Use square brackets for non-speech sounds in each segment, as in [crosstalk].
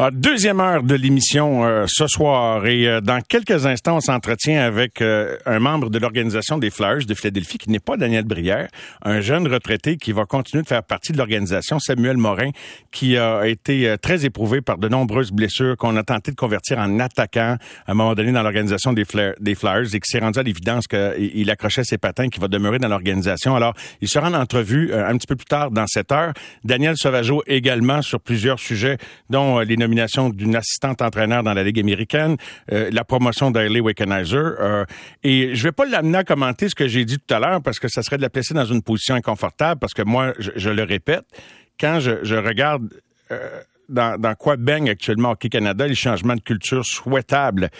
Ah, deuxième heure de l'émission euh, ce soir et euh, dans quelques instants, on s'entretient avec euh, un membre de l'organisation des Flyers de Philadelphie qui n'est pas Daniel Brière, un jeune retraité qui va continuer de faire partie de l'organisation, Samuel Morin, qui a été très éprouvé par de nombreuses blessures qu'on a tenté de convertir en attaquant à un moment donné dans l'organisation des, des Flyers et qui s'est rendu à l'évidence qu'il accrochait ses patins, qui va demeurer dans l'organisation. Alors, il sera en entrevue un petit peu plus tard dans cette heure. Daniel Sauvageau également sur plusieurs sujets, dont les d'une assistante entraîneur dans la Ligue américaine, euh, la promotion d'Ailey Wickenheiser. Euh, et je vais pas l'amener à commenter ce que j'ai dit tout à l'heure parce que ça serait de la placer dans une position inconfortable parce que moi, je, le répète, quand je, regarde euh, dans, quoi baigne actuellement Hockey Canada, les changements de culture souhaitables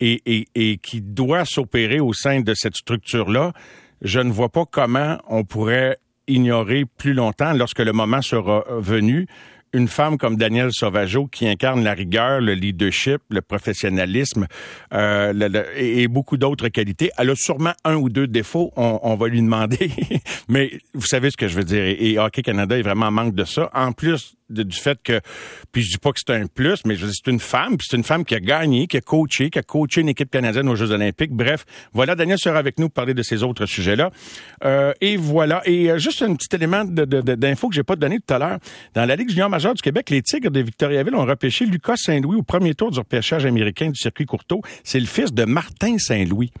et, et, et qui doit s'opérer au sein de cette structure-là, je ne vois pas comment on pourrait ignorer plus longtemps lorsque le moment sera venu une femme comme Danielle Sauvageau qui incarne la rigueur, le leadership, le professionnalisme euh, et, beaucoup d'autres qualités. Elle a sûrement un ou deux défauts, on, va lui demander, [laughs] mais vous savez ce que je veux dire. Et, Hockey Canada est vraiment en manque de ça. En plus du fait que, puis je dis pas que c'est un plus, mais c'est une femme, puis c'est une femme qui a gagné, qui a coaché, qui a coaché une équipe canadienne aux Jeux Olympiques. Bref, voilà, Daniel sera avec nous pour parler de ces autres sujets-là. Euh, et voilà, et euh, juste un petit élément d'info que j'ai pas donné tout à l'heure. Dans la Ligue junior majeure du Québec, les Tigres de Victoriaville ont repêché Lucas Saint-Louis au premier tour du repêchage américain du circuit Courteau. C'est le fils de Martin Saint-Louis.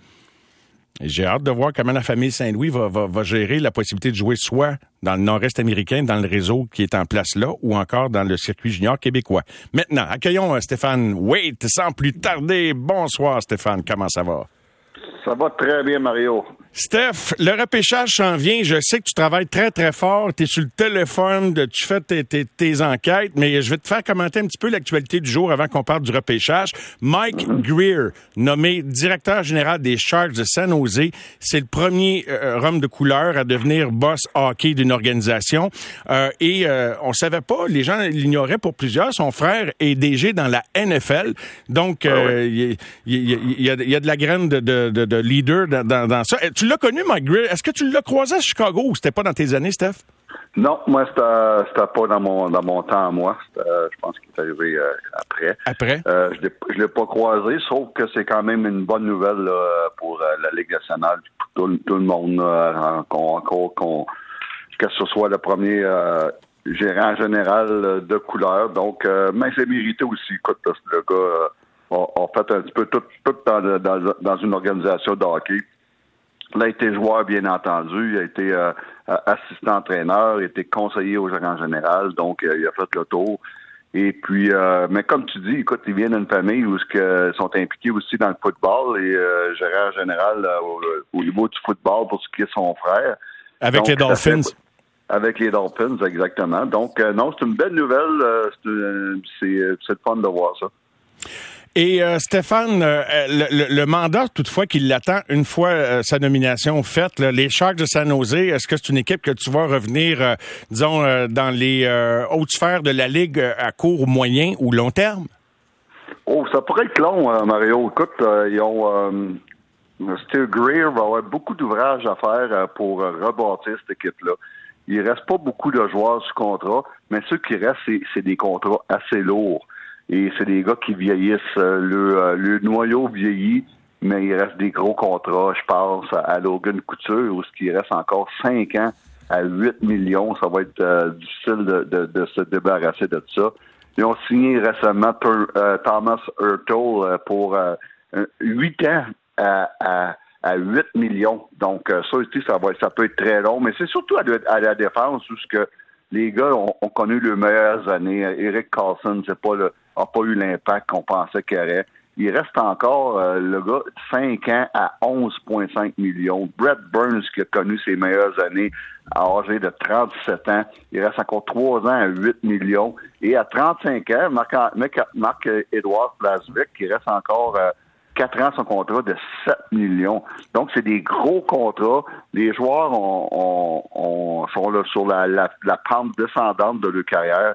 J'ai hâte de voir comment la famille Saint-Louis va, gérer la possibilité de jouer soit dans le nord-est américain, dans le réseau qui est en place là, ou encore dans le circuit junior québécois. Maintenant, accueillons euh, Stéphane Wait sans plus tarder. Bonsoir Stéphane, comment ça va? Ça va très bien, Mario. Steph, le repêchage s'en vient. Je sais que tu travailles très, très fort. Tu es sur le téléphone, tu fais tes, enquêtes, mais je vais te faire commenter un petit peu l'actualité du jour avant qu'on parle du repêchage. Mike. Greer, nommé directeur général des Sharks de San Jose, c'est le premier euh, homme de couleur à devenir boss hockey d'une organisation. Euh, et euh, on savait pas, les gens l'ignoraient pour plusieurs. Son frère est DG dans la NFL. Donc, ah il y, a, de la graine de, leader dans, ça l'as connu, Mike Greer. Est-ce que tu l'as croisé à Chicago ou c'était pas dans tes années, Steph? Non, moi, c'était pas dans mon dans mon temps à moi. je pense qu'il est arrivé euh, après. Après? Euh, je ne l'ai pas croisé, sauf que c'est quand même une bonne nouvelle pour euh, la Ligue nationale. Tout, tout le monde, encore qu'on que ce soit le premier gérant général de couleur. Donc, mais c'est mérité aussi. Écoute, le gars a, fait un petit peu tout, tout dans, dans, dans une organisation de hockey. Il a été joueur, bien entendu. Il a été euh, assistant entraîneur, il a été conseiller au gérant général, donc euh, il a fait le tour. Et puis, euh, mais comme tu dis, écoute, il vient d'une famille où ils sont impliqués aussi dans le football et gérant général au, niveau du football pour ce qui est son frère. Avec les Dolphins. avec les Dolphins, exactement. Donc, non, c'est une belle nouvelle. c'est le fun de voir ça. Et euh, Stéphane, euh, le, mandat toutefois qui l'attend une fois euh, sa nomination faite, les Sharks de San Jose, est-ce que c'est une équipe que tu vois revenir, disons, dans les hautes sphères de la Ligue à court, moyen ou long terme? Oh, ça pourrait être long, Mario. Écoute, ils ont... Steve Greer va avoir beaucoup d'ouvrages à faire pour rebâtir cette équipe-là. Il reste pas beaucoup de joueurs sous contrat, mais ceux qui restent, c'est des contrats assez lourds. Et c'est des gars qui vieillissent. Euh, le, euh, le noyau vieillit, mais il reste des gros contrats. Je pense à Logan Couture, où ce qui reste encore 5 ans à 8 millions. Ça va être euh, difficile de, de, se débarrasser de ça. Ils ont signé récemment Thomas Hurtle pour 8 ans à, à, à, 8 millions. Donc, ça aussi, ça, va, ça peut être très long, mais c'est surtout à, la défense où ce que les gars ont, ont connu les meilleures années. Eric Carlson, c'est pas n'a pas eu l'impact qu'on pensait qu'il aurait. Il reste encore, euh, le gars, 5 ans à 11,5 millions. Brett Burns, qui a connu ses meilleures années à âgé de 37 ans, il reste encore 3 ans à 8 millions. Et à 35 ans, Marc-Édouard Blaswick, qui reste encore 4 euh, ans son contrat de 7 millions. Donc, c'est des gros contrats. Les joueurs sont là sur la, la pente descendante de leur carrière.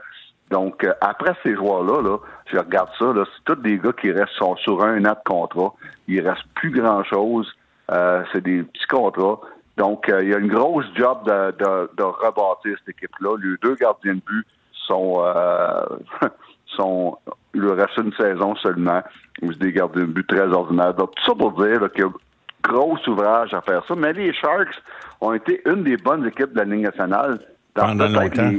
Donc, euh, après ces joueurs-là, là, je regarde ça, c'est tous des gars qui restent sur un an de contrat. Il reste plus grand-chose. Euh, c'est des petits contrats. Donc, euh, il y a une grosse job de, de, de rebâtir cette équipe-là. Les deux gardiens de but sont [laughs] sont, il leur reste une saison seulement. Ils se gardé un but très ordinaire. Donc, tout ça pour dire qu'il y a gros ouvrage à faire ça. Mais les Sharks ont été une des bonnes équipes de la Ligue nationale pendant longtemps.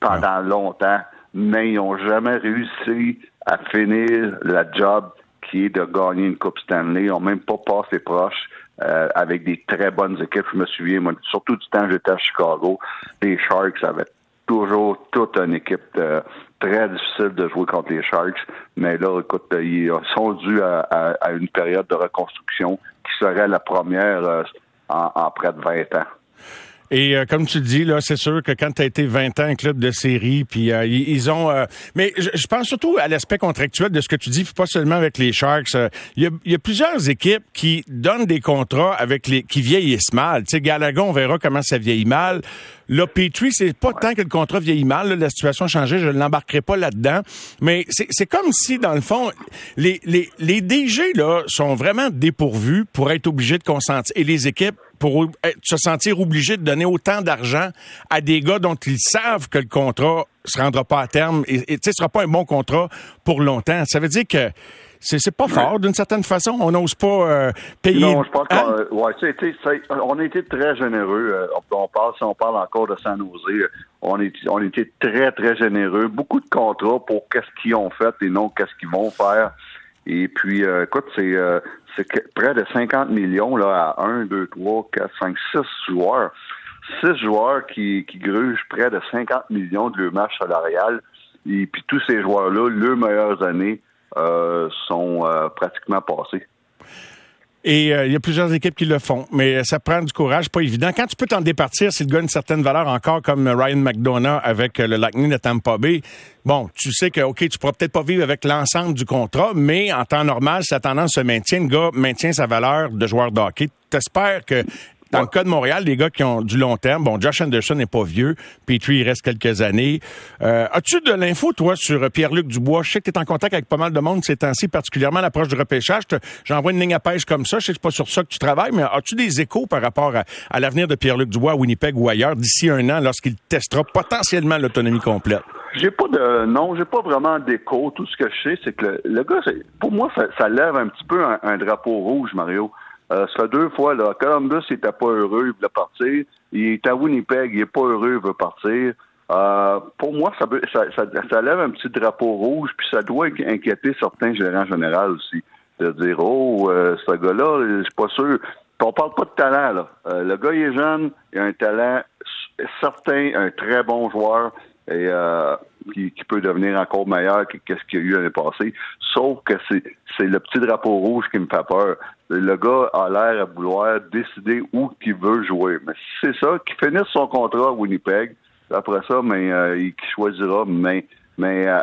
pendant longtemps. Mais ils n'ont jamais réussi à finir la job qui est de gagner une Coupe Stanley. Ils n'ont même pas passé proche. Euh, avec des très bonnes équipes. Je me souviens, moi, surtout du temps que j'étais à Chicago, les Sharks avaient toujours une équipe euh, très difficile de jouer contre les Sharks. Mais là, écoute, ils sont dus à, une période de reconstruction qui serait la première euh, en près de 20 ans. Et euh, comme tu dis, là, c'est sûr que quand tu as été 20 ans un club de série, puis euh, ils, ont... Euh, mais je, pense surtout à l'aspect contractuel de ce que tu dis, pas seulement avec les Sharks. Il y, a, plusieurs équipes qui donnent des contrats avec les qui vieillissent mal. Tu sais, Gallagher, on verra comment ça vieillit mal. Là, Petrie, c'est pas tant que le contrat vieillit mal. la situation a changé, je ne l'embarquerai pas là-dedans. Mais c'est comme si, dans le fond, les, les, les DG là, sont vraiment dépourvus pour être obligés de consentir. Et les équipes pour se sentir obligés de donner autant d'argent à des gars dont ils savent que le contrat se rendra pas à terme et, ce sera pas un bon contrat pour longtemps. Ça veut dire que c'est pas fort d'une certaine façon. On n'ose pas euh, payer. Non, je pense hein? ouais, on a été très généreux. Euh, on parle, si on parle encore de San Jose, on, est, on a été très, très généreux. Beaucoup de contrats pour qu'est-ce qu'ils ont fait et non qu'est-ce qu'ils vont faire. Et puis, euh, écoute, c'est c'est près de 50 millions là, à 1, 2, 3, 4, 5, 6 joueurs. 6 joueurs qui, qui grugent près de 50 millions de leur marche salariale. Et puis tous ces joueurs-là, leurs meilleures années euh, sont euh, pratiquement passées. Et euh, il y a plusieurs équipes qui le font, mais ça prend du courage, pas évident. Quand tu peux t'en départir, s'il gagne une certaine valeur encore, comme Ryan McDonough avec le Lightning de Tampa Bay, bon, tu sais que, OK, tu pourras peut-être pas vivre avec l'ensemble du contrat, mais en temps normal, si la tendance se maintient, le gars maintient sa valeur de joueur de hockey. T'espères que dans le cas de Montréal, les gars qui ont du long terme, bon, Josh Anderson n'est pas vieux, Petrie, il reste quelques années. Euh, as-tu de l'info, toi, sur Pierre-Luc Dubois? Je sais que tu es en contact avec pas mal de monde ces temps-ci, particulièrement à l'approche du repêchage. J'envoie une ligne à pêche comme ça. Je sais que c'est pas sur ça que tu travailles, mais as-tu des échos par rapport à, l'avenir de Pierre-Luc Dubois à Winnipeg ou ailleurs d'ici un an lorsqu'il testera potentiellement l'autonomie complète? J'ai pas de non, j'ai pas vraiment d'écho. Tout ce que je sais, c'est que le, gars, pour moi, ça, lève un petit peu un drapeau rouge, Mario. Euh, ça fait deux fois, là. Columbus, il était pas heureux, il voulait partir. Il est à Winnipeg, il est pas heureux, il veut partir. Euh, pour moi, ça, lève un petit drapeau rouge, puis ça doit inquiéter certains gérants généraux aussi. De dire, oh, euh, ce gars-là, je suis pas sûr. on parle pas de talent, là. Le gars, il est jeune, il a un talent certain, un très bon joueur. Et euh, qui, peut devenir encore meilleur que ce qu'il y a eu l'année passée. Sauf que c'est, c'est le petit drapeau rouge qui me fait peur. Le gars a l'air à vouloir décider où il veut jouer. Mais si c'est ça, qu'il finisse son contrat à Winnipeg, après ça, mais euh, il choisira, mais mais euh,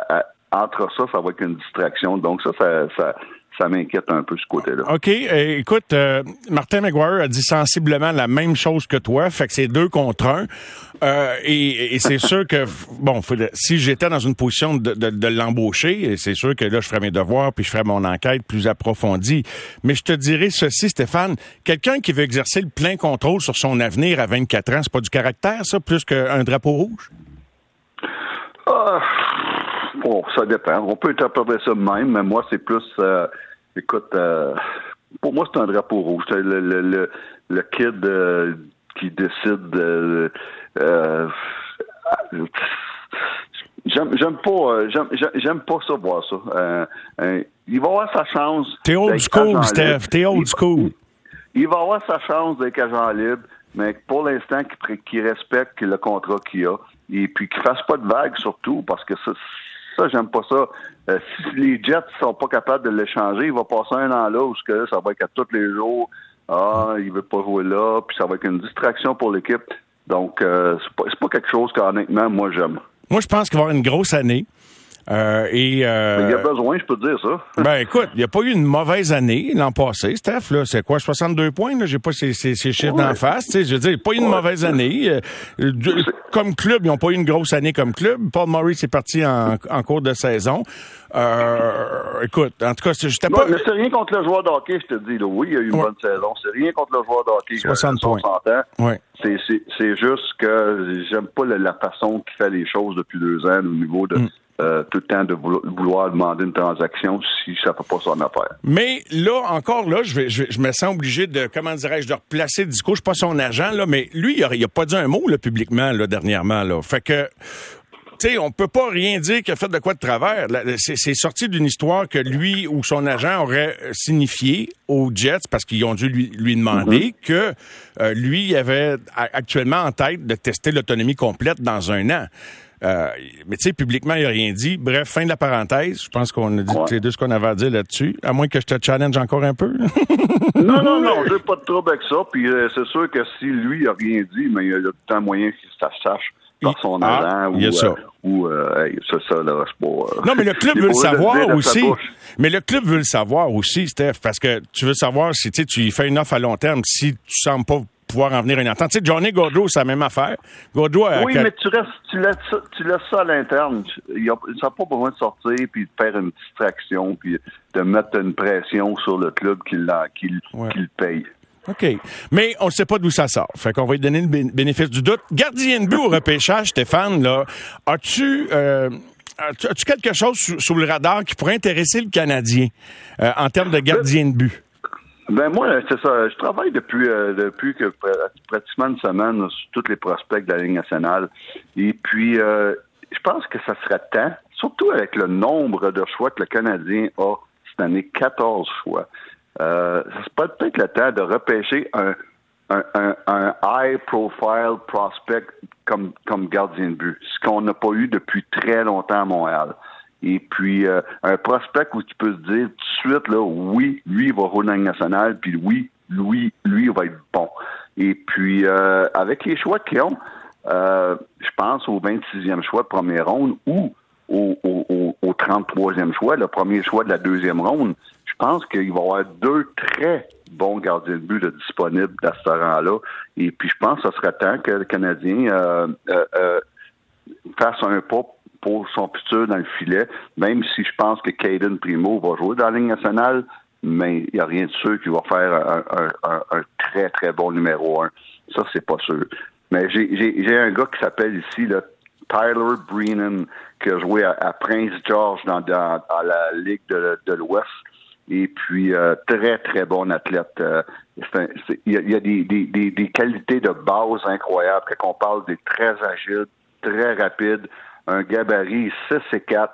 entre ça, ça va être une distraction. Donc ça, ça, ça, ça m'inquiète un peu ce côté-là. OK. Euh, écoute, euh, Martin McGuire a dit sensiblement la même chose que toi, fait que c'est deux contre un. Euh, et, c'est [laughs] sûr que, bon, si j'étais dans une position de, de, l'embaucher, c'est sûr que là, je ferais mes devoirs puis je ferais mon enquête plus approfondie. Mais je te dirais ceci, Stéphane, quelqu'un qui veut exercer le plein contrôle sur son avenir à 24 ans, c'est pas du caractère, ça, plus qu'un drapeau rouge? Ah, bon, ça dépend. On peut interpréter ça même, mais moi, c'est plus. Euh, écoute, euh, pour moi, c'est un drapeau rouge. Le, le, le, kid euh, qui décide. J'aime, j'aime pas, j'aime, j'aime pas ça voir ça. il va avoir sa chance. T'es old school, Steph. T'es old school. Il, va avoir sa chance d'être agent libre, mais pour l'instant, qu'il, respecte le contrat qu'il a et puis qu'il fasse pas de vagues surtout, parce que ça, ça j'aime pas ça. Euh, si les Jets sont pas capables de l'échanger, il va passer un an là où que ça va être à tous les jours. Ah, il veut pas jouer là, puis ça va être une distraction pour l'équipe. Donc, euh, c'est pas, pas quelque chose qu'honnêtement, moi, j'aime. Moi, je pense qu'il va y avoir une grosse année. Euh, et, euh, il y a besoin, je peux te dire ça. [laughs] ben écoute, il n'y a pas eu une mauvaise année l'an passé, Steph. Là, c'est quoi, 62 points? Là? J'ai pas ces, ces, ces chiffres d'en face. Je veux dire, pas eu une mauvaise année. Euh, comme club, ils n'ont pas eu une grosse année comme club. Paul Murray est parti en, en cours de saison. Euh, écoute, en tout cas, j'étais pas. Mais c'est rien contre le joueur de hockey, je te dis. Là. Oui, il y a eu une bonne saison. C'est rien contre le joueur de hockey. 60 points. Ouais. C'est juste que j'aime pas la, façon qu'il fait les choses depuis deux ans au niveau de, mm. Euh, tout le temps de vouloir demander une transaction si ça ne fait pas son affaire. Mais là, encore là, je, vais, je, me sens obligé de, comment dirais-je, de replacer le discours. Je suis pas son agent, là, mais lui, il n'a pas dit un mot là, publiquement là, dernièrement. Là. Fait que sais, on peut pas rien dire qu'il a fait de quoi de travers. C'est sorti d'une histoire que lui ou son agent aurait signifié aux Jets parce qu'ils ont dû lui, lui demander mm-hmm. que euh, lui avait actuellement en tête de tester l'autonomie complète dans un an. Euh, mais tu sais, publiquement, il n'a rien dit. Bref, fin de la parenthèse. Je pense qu'on a dit ouais. deux ce qu'on avait à dire là-dessus. À moins que je te challenge encore un peu. [laughs] non, non, non, j'ai pas de trouble avec ça. Puis euh, c'est sûr que si lui a rien dit, mais il y a tout le temps moyen que ça sache par son ah, agent ou, ça. ou euh, ça, ça, là, pas, euh, Non, mais le club veut le savoir aussi. Mais le club veut le savoir aussi, Steph, parce que tu veux savoir si tu fais une offre à long terme, si tu sembles pas pouvoir en venir une entente. Tu sais, Johnny Gaudreau, c'est la même affaire. Gaudreau Oui, mais tu, restes, tu, laisses ça, tu laisses ça à l'interne. Il n'a pas besoin de sortir puis de faire une distraction puis de mettre une pression sur le club qui, qui, qui le paye. OK. Mais on ne sait pas d'où ça sort. Fait qu'on va lui donner le bénéfice du doute. Gardien de but au repêchage, Stéphane, là, as-tu... Euh, As-tu quelque chose sous, le radar qui pourrait intéresser le Canadien euh, en termes de gardien de but? Ben moi, c'est ça. Je travaille depuis euh, depuis que pratiquement une semaine sur tous les prospects de la Ligue nationale. Et puis, je pense que ça serait temps, surtout avec le nombre de choix que le Canadien a cette année, 14 choix. Euh, c'est pas peut-être le temps de repêcher un, un, un, high profile prospect comme, comme gardien de but, ce qu'on n'a pas eu depuis très longtemps à Montréal. Et puis euh, un prospect où tu peux se dire tout de suite là, oui, lui il va rouler dans nationale, puis oui, lui, lui il va être bon. Et puis euh, avec les choix qu'ils ont, euh, je pense au 26e choix de première ronde ou au, au, au 33e choix, le premier choix de la deuxième ronde je pense qu'il va y avoir deux très bons gardiens de but disponibles à ce rang-là. Et puis, je pense que ce serait temps que le Canadien euh, euh, euh, fasse un pas pour son futur dans le filet, même si je pense que Caden Primo va jouer dans la Ligue nationale, mais il n'y a rien de sûr qu'il va faire un, très, très bon numéro un. Ça, c'est pas sûr. Mais j'ai un gars qui s'appelle ici là, Tyler Breenan, qui a joué à, Prince George dans, dans, la Ligue de l'Ouest et puis euh, très, très bon athlète. Euh, il y a, des, des, des, qualités de base incroyables. Quand on parle des très agiles, très rapides, un gabarit 6 et 4,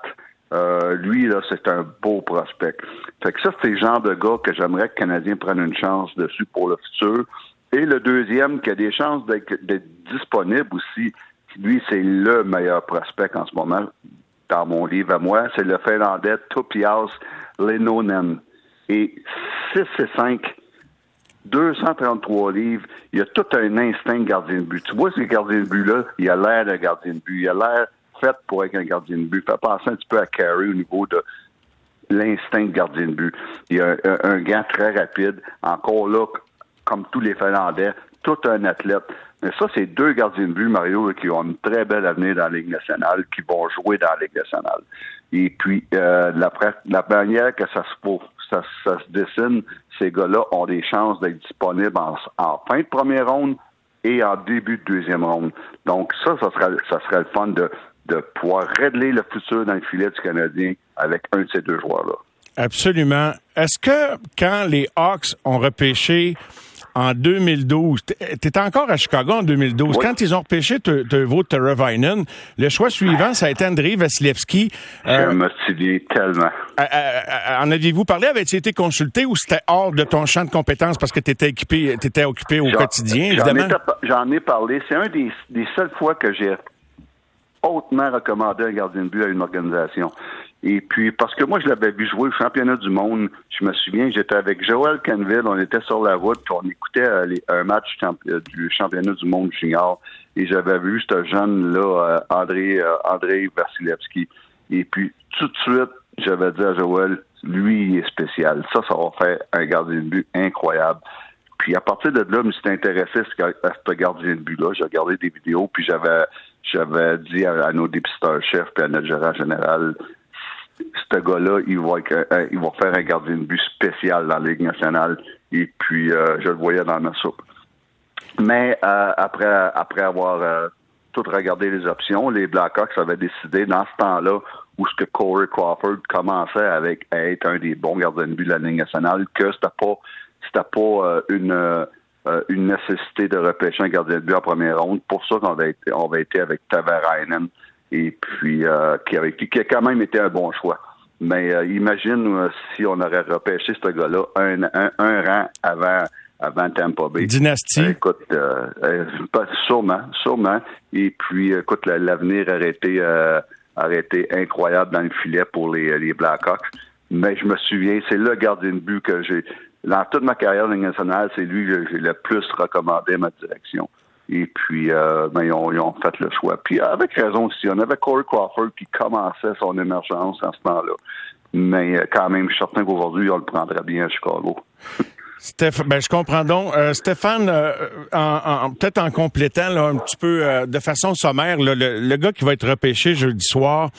euh, lui, là, c'est un beau prospect. Fait que ça, c'est le genre de gars que j'aimerais que le Canadien prenne une chance dessus pour le futur. Et le deuxième, qui a des chances d'être disponible aussi, lui, c'est le meilleur prospect en ce moment, dans mon livre à moi, c'est le Finlandais Topias Lenonen. Et 6 et 5, 233 livres, il y a tout un instinct gardien de but. Tu vois, ce gardien de but-là, il a l'air d'un gardien de but. Il a l'air fait pour être un gardien de but. Fait penser un petit peu à Carey au niveau de l'instinct de gardien de but. Il y a un, gars très rapide. Encore là, comme tous les Finlandais, tout un athlète. Mais ça, c'est deux gardiens de but, Mario, qui ont une très belle avenir dans la Ligue nationale, qui vont jouer dans la Ligue nationale. Et puis, euh, la, manière que ça se, dessine, ces gars-là ont des chances d'être disponibles en, fin de première ronde et en début de deuxième ronde. Donc, ça, ça serait, ça serait le fun de, de pouvoir régler le futur dans le filet du Canadien avec un de ces deux joueurs-là. Absolument. Est-ce que quand les Hawks ont repêché en 2012. Tu étais encore à Chicago en 2012. Quand ils ont repêché Teuvo Teravainen, le choix suivant, ça a été Andrei Vasilevski. Euh, Je me souviens tellement. Euh, euh, en aviez-vous parlé? Avais-tu été consulté ou c'était hors de ton champ de compétences parce que tu étais équipé, étais occupé au quotidien, évidemment? J'en ai, parlé. C'est un des, des seules fois que j'ai hautement recommandé un gardien de but à une organisation. Et puis, parce que moi, je l'avais vu jouer au championnat du monde. Je me souviens, j'étais avec Joel Canville, on était sur la route, puis on écoutait euh, un match euh, du championnat du monde junior. Et j'avais vu ce jeune-là, euh, André, André Vasilevski. Et puis, tout de suite, j'avais dit à Joël, lui, il est spécial. Ça, ça va faire un gardien de but incroyable. Puis à partir de là, je me suis intéressé à ce gardien de but-là. J'ai regardé des vidéos, puis j'avais j'avais dit à, nos dépisteurs-chefs puis à notre gérant général, ce gars-là, il va, faire un gardien de but spécial dans la Ligue nationale. Et puis, euh, je le voyais dans ma soupe. Mais euh, après, après avoir euh, tout regardé les options, les Blackhawks avaient décidé, dans ce temps-là, où ce que Corey Crawford commençait avec à être un des bons gardiens de but de la Ligue nationale, que c'était pas pas euh, une euh, une nécessité de repêcher un gardien de but en première ronde. Pour ça qu'on va été, on va été avec Tavarainen et puis euh, qui, avait, qui a quand même été un bon choix. Mais imagine si on aurait repêché ce gars-là un, un, un rang avant avant Tampa Bay. Dynastie. écoute, sûrement, sûrement. Et puis, écoute, l'avenir aurait été, aurait été incroyable dans le filet pour les, les Blackhawks. Mais je me souviens, c'est le gardien de but que j'ai dans toute ma carrière nationale, c'est lui que j'ai le plus recommandé à ma direction. Et puis, euh, ben, ils, ont, fait le choix. Puis, avec raison aussi, on avait Corey Crawford qui commençait son émergence en ce temps-là. Mais euh, quand même, je suis certain qu'aujourd'hui, on le prendrait bien à Chicago. Steph, ben je comprends donc. Euh, Stéphane, en, peut-être en complétant là, un petit peu de façon sommaire, le, le, gars qui va être repêché jeudi soir,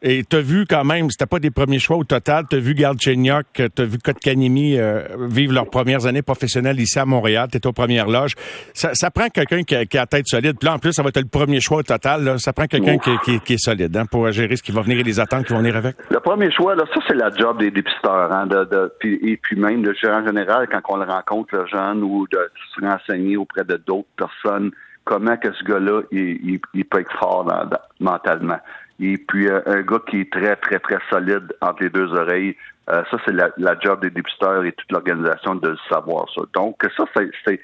et t'as vu quand même, c'était pas des premiers choix au total. T'as vu Galchenyuk, t'as vu Kotkanimi euh, vivre leurs premières années professionnelles ici à Montréal. T'es aux premières loges. Ça, ça prend quelqu'un qui, qui, a la tête solide. Puis là, en plus, ça va être le premier choix au total. Là. Ça prend quelqu'un qui, qui, qui, est solide hein, pour gérer ce qui va venir et les attentes qui vont venir avec. Le premier choix, là, ça, c'est la job des dépisteurs. Hein, de, de, puis, et puis même le gérant général, quand on le rencontre, le jeune, ou de se renseigner auprès de d'autres personnes, comment que ce gars-là, il, il, peut être fort dans, mentalement. Et puis euh, un gars qui est très, très, très solide entre les deux oreilles. Euh, ça, c'est la, job des dépisteurs et toute l'organisation de savoir ça. Donc, ça, c'est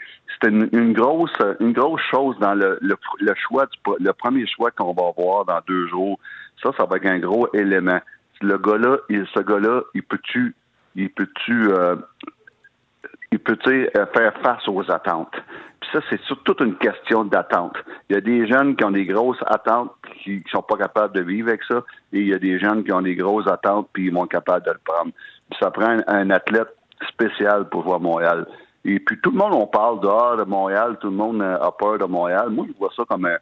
une, une, grosse une grosse chose dans le, le, choix du, le premier choix qu'on va avoir dans deux jours. Ça, ça va être un gros élément. Le gars-là, ce gars-là, il peut-tu il peut-tu euh, il peut faire face aux attentes ça, c'est toute une question d'attente. Il y a des jeunes qui ont des grosses attentes qui, qui sont pas capables de vivre avec ça, et il y a des jeunes qui ont des grosses attentes puis ils vont être capables de le prendre. ça prend un, athlète spécial pour voir Montréal. Et puis tout le monde, on parle de, de Montréal, tout le monde a peur de Montréal. Moi, je vois ça comme un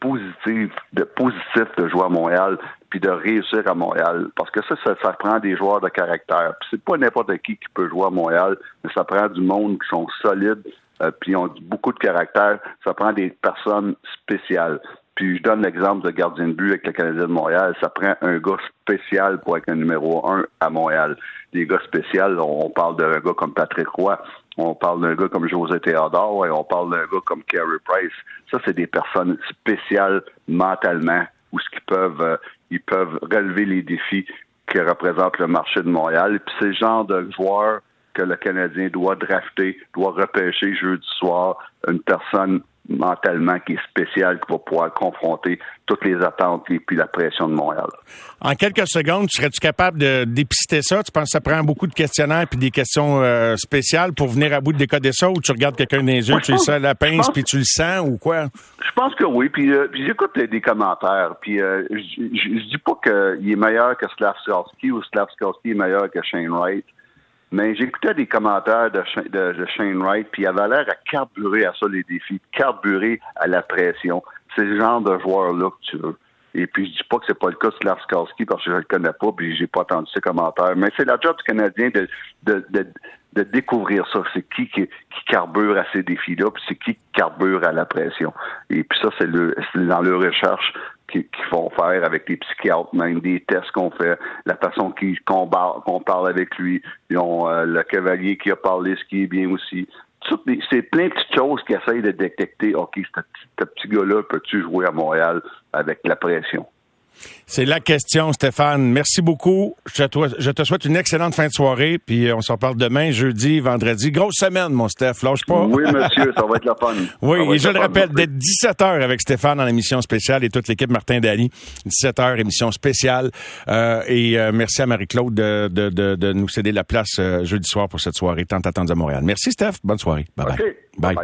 positif, de positif de jouer à Montréal, puis de réussir à Montréal. Parce que ça, ça, ça prend des joueurs de caractère. Puis c'est pas n'importe qui qui peut jouer à Montréal, mais ça prend du monde qui sont solides, euh, puis ont beaucoup de caractère. Ça prend des personnes spéciales. Puis je donne l'exemple de gardien de but avec le Canadien de Montréal. Ça prend un gars spécial pour être un numéro un à Montréal. Des gars spéciaux, on, parle d'un gars comme Patrick Roy, on parle d'un gars comme José Théodore et on parle d'un gars comme Carey Price. Ça, c'est des personnes spéciales mentalement ou ce qu'ils peuvent, euh, ils peuvent relever les défis que représente le marché de Montréal. Puis c'est le genre de joueurs que le Canadien doit drafter, doit repêcher jeudi soir une personne mentalement qui est spéciale, qui va pouvoir confronter toutes les attentes et puis la pression de Montréal. En quelques secondes, serais-tu capable de dépister ça? Tu penses que ça prend beaucoup de questionnaires puis des questions euh, spéciales pour venir à bout de décoder ça ou tu regardes quelqu'un dans les yeux, tu sais la pince puis tu le sens ou quoi? Je pense que oui. Puis, euh, j'écoute des commentaires. Puis euh, je dis pas qu'il est meilleur que Slavskovski ou Slavskovski est meilleur que Shane Wright. Mais j'écoutais des commentaires de, de, Shane Wright, puis il avait l'air à carburer à ça les défis, carburer à la pression. C'est le genre de joueur-là que tu veux. Et puis je dis pas que c'est pas le cas de Slavskarski parce que je le connais pas, puis j'ai pas entendu ses commentaires. Mais c'est la job du Canadien de, de, de, de découvrir ça. C'est qui, qui, qui carbure à ces défis-là, puis c'est qui qui carbure à la pression. Et puis ça, c'est le, dans leur recherche qu'ils font faire avec les psychiatres, même des tests qu'on fait, la façon qu'on parle avec lui. Ils ont euh, le cavalier qui a parlé, ce qui est bien aussi. C'est plein de petites choses qui essayent de détecter, OK, ce petit gars-là, peux-tu jouer à Montréal avec la pression? C'est la question, Stéphane. Merci beaucoup. Je te, souhaite une excellente fin de soirée, puis euh, on s'en parle demain, jeudi, vendredi. Grosse semaine, mon Steph. Lâche pas. Oui, monsieur, ça va être la fun. [laughs] oui, et je le rappelle, dès 17h avec Stéphane dans l'émission spéciale et toute l'équipe Martin Dany. 17h, émission spéciale. Euh, et euh, merci à Marie-Claude de, nous céder la place jeudi soir pour cette soirée tant attendue à Montréal. Merci, Steph. Bonne soirée. Bye-bye. bye.